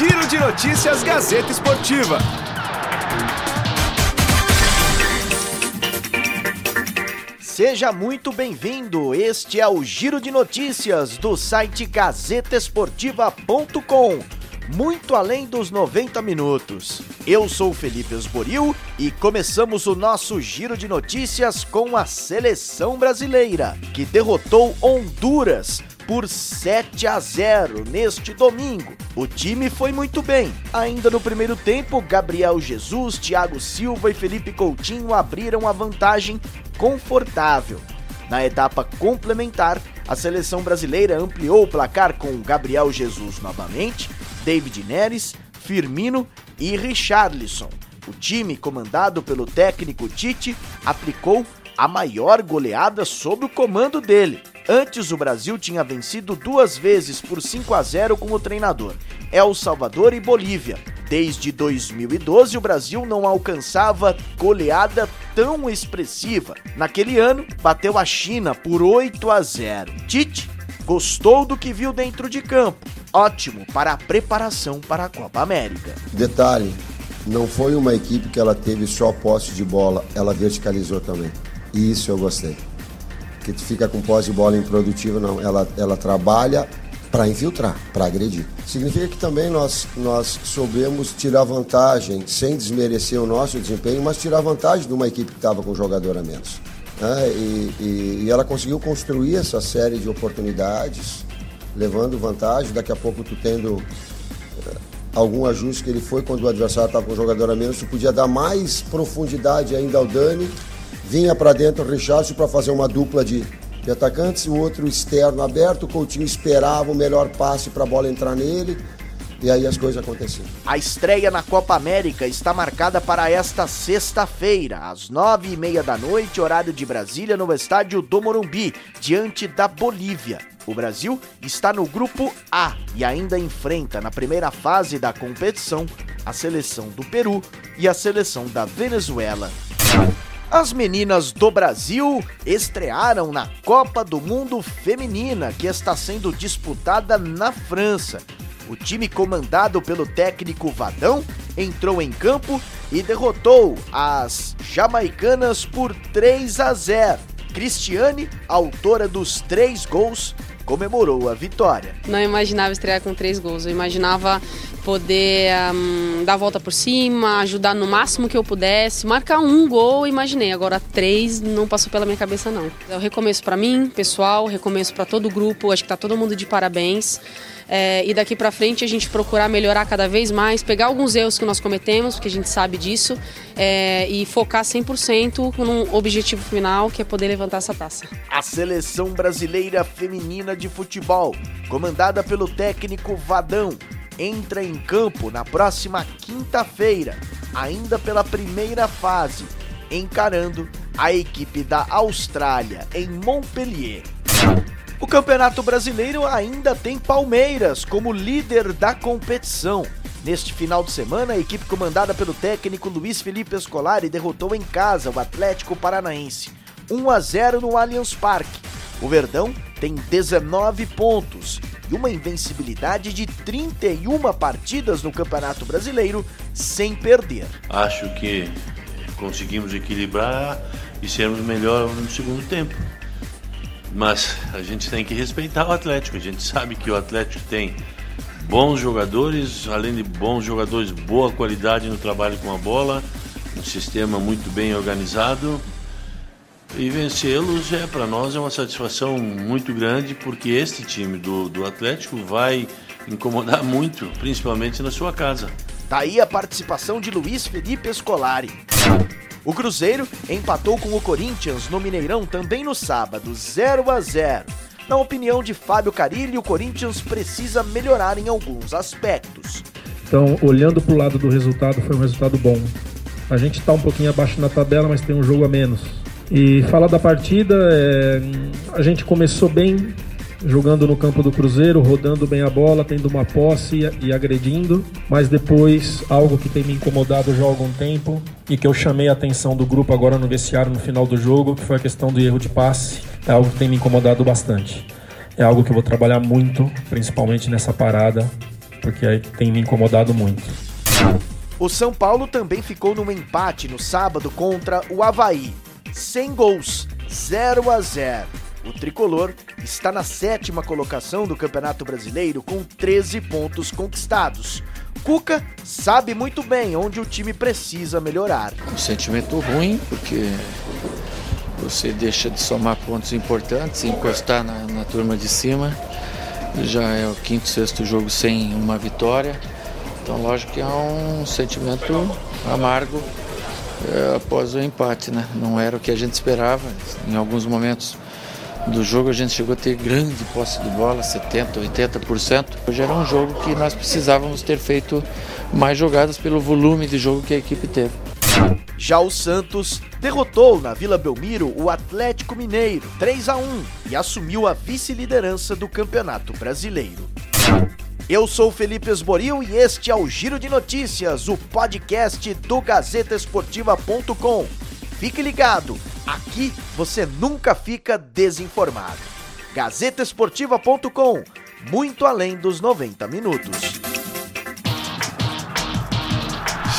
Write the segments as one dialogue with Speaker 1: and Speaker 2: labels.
Speaker 1: Giro de Notícias Gazeta Esportiva.
Speaker 2: Seja muito bem-vindo. Este é o Giro de Notícias do site gazetesportiva.com. Muito além dos 90 minutos. Eu sou Felipe Esboril e começamos o nosso giro de notícias com a seleção brasileira, que derrotou Honduras por 7 a 0 neste domingo. O time foi muito bem. Ainda no primeiro tempo, Gabriel Jesus, Thiago Silva e Felipe Coutinho abriram a vantagem confortável. Na etapa complementar, a seleção brasileira ampliou o placar com Gabriel Jesus novamente, David Neres, Firmino e Richarlison. O time, comandado pelo técnico Tite, aplicou a maior goleada sob o comando dele. Antes, o Brasil tinha vencido duas vezes por 5 a 0 com o treinador, El Salvador e Bolívia. Desde 2012, o Brasil não alcançava goleada tão expressiva. Naquele ano, bateu a China por 8 a 0. Tite gostou do que viu dentro de campo. Ótimo para a preparação para a Copa América.
Speaker 3: Detalhe, não foi uma equipe que ela teve só posse de bola, ela verticalizou também. E isso eu gostei. Que tu fica com posse de bola improdutivo, não. Ela, ela trabalha para infiltrar, para agredir. Significa que também nós, nós soubemos tirar vantagem, sem desmerecer o nosso desempenho, mas tirar vantagem de uma equipe que estava com jogador a menos. Né? E, e, e ela conseguiu construir essa série de oportunidades, levando vantagem, daqui a pouco tu tendo eh, algum ajuste que ele foi quando o adversário estava com um jogador a menos, tu podia dar mais profundidade ainda ao Dani, vinha para dentro o Richardson para fazer uma dupla de de atacantes, o outro externo aberto, o Coutinho esperava o melhor passe para a bola entrar nele. E aí as coisas aconteceram.
Speaker 2: A estreia na Copa América está marcada para esta sexta-feira, às nove e meia da noite, horário de Brasília, no estádio do Morumbi, diante da Bolívia. O Brasil está no grupo A e ainda enfrenta na primeira fase da competição a seleção do Peru e a seleção da Venezuela. As meninas do Brasil estrearam na Copa do Mundo Feminina, que está sendo disputada na França. O time comandado pelo técnico Vadão entrou em campo e derrotou as jamaicanas por 3 a 0. Cristiane, autora dos três gols, comemorou a vitória.
Speaker 4: Não imaginava estrear com três gols, eu imaginava poder um, dar a volta por cima, ajudar no máximo que eu pudesse, marcar um gol, imaginei. Agora três não passou pela minha cabeça não. É o recomeço para mim, pessoal, recomeço para todo o grupo. Acho que tá todo mundo de parabéns. É, e daqui para frente a gente procurar melhorar cada vez mais, pegar alguns erros que nós cometemos, porque a gente sabe disso, é, e focar 100% num objetivo final, que é poder levantar essa taça.
Speaker 2: A seleção brasileira feminina de futebol, comandada pelo técnico Vadão, entra em campo na próxima quinta-feira, ainda pela primeira fase, encarando a equipe da Austrália em Montpellier. O Campeonato Brasileiro ainda tem Palmeiras como líder da competição. Neste final de semana, a equipe comandada pelo técnico Luiz Felipe Scolari derrotou em casa o Atlético Paranaense, 1 a 0 no Allianz Parque. O Verdão tem 19 pontos e uma invencibilidade de 31 partidas no Campeonato Brasileiro sem perder.
Speaker 5: Acho que conseguimos equilibrar e sermos melhor no segundo tempo. Mas a gente tem que respeitar o Atlético. A gente sabe que o Atlético tem bons jogadores, além de bons jogadores, boa qualidade no trabalho com a bola, um sistema muito bem organizado. E vencê-los é para nós é uma satisfação muito grande, porque este time do, do Atlético vai incomodar muito, principalmente na sua casa.
Speaker 2: Daí a participação de Luiz Felipe Scolari. O Cruzeiro empatou com o Corinthians no Mineirão também no sábado, 0 a 0. Na opinião de Fábio Carilli, o Corinthians precisa melhorar em alguns aspectos.
Speaker 6: Então, olhando para o lado do resultado, foi um resultado bom. A gente está um pouquinho abaixo na tabela, mas tem um jogo a menos. E falar da partida, é, a gente começou bem, jogando no campo do Cruzeiro, rodando bem a bola, tendo uma posse e agredindo, mas depois algo que tem me incomodado já há algum tempo e que eu chamei a atenção do grupo agora no vestiário no final do jogo, que foi a questão do erro de passe, é algo que tem me incomodado bastante. É algo que eu vou trabalhar muito, principalmente nessa parada, porque aí tem me incomodado muito.
Speaker 2: O São Paulo também ficou num empate no sábado contra o Havaí. Sem gols, 0 a 0. O tricolor está na sétima colocação do Campeonato Brasileiro com 13 pontos conquistados. Cuca sabe muito bem onde o time precisa melhorar.
Speaker 7: Um sentimento ruim, porque você deixa de somar pontos importantes, encostar na, na turma de cima. Já é o quinto, sexto jogo sem uma vitória. Então, lógico que é um sentimento amargo após o empate, né? Não era o que a gente esperava. Em alguns momentos do jogo a gente chegou a ter grande posse de bola, 70%, 80%. Hoje era um jogo que nós precisávamos ter feito mais jogadas pelo volume de jogo que a equipe teve.
Speaker 2: Já o Santos derrotou na Vila Belmiro o Atlético Mineiro 3 a 1 e assumiu a vice-liderança do Campeonato Brasileiro. Eu sou Felipe Esboril e este é o Giro de Notícias, o podcast do GazetaEsportiva.com. Fique ligado, aqui você nunca fica desinformado. GazetaEsportiva.com, muito além dos 90 minutos.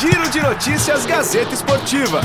Speaker 1: Giro de Notícias Gazeta Esportiva.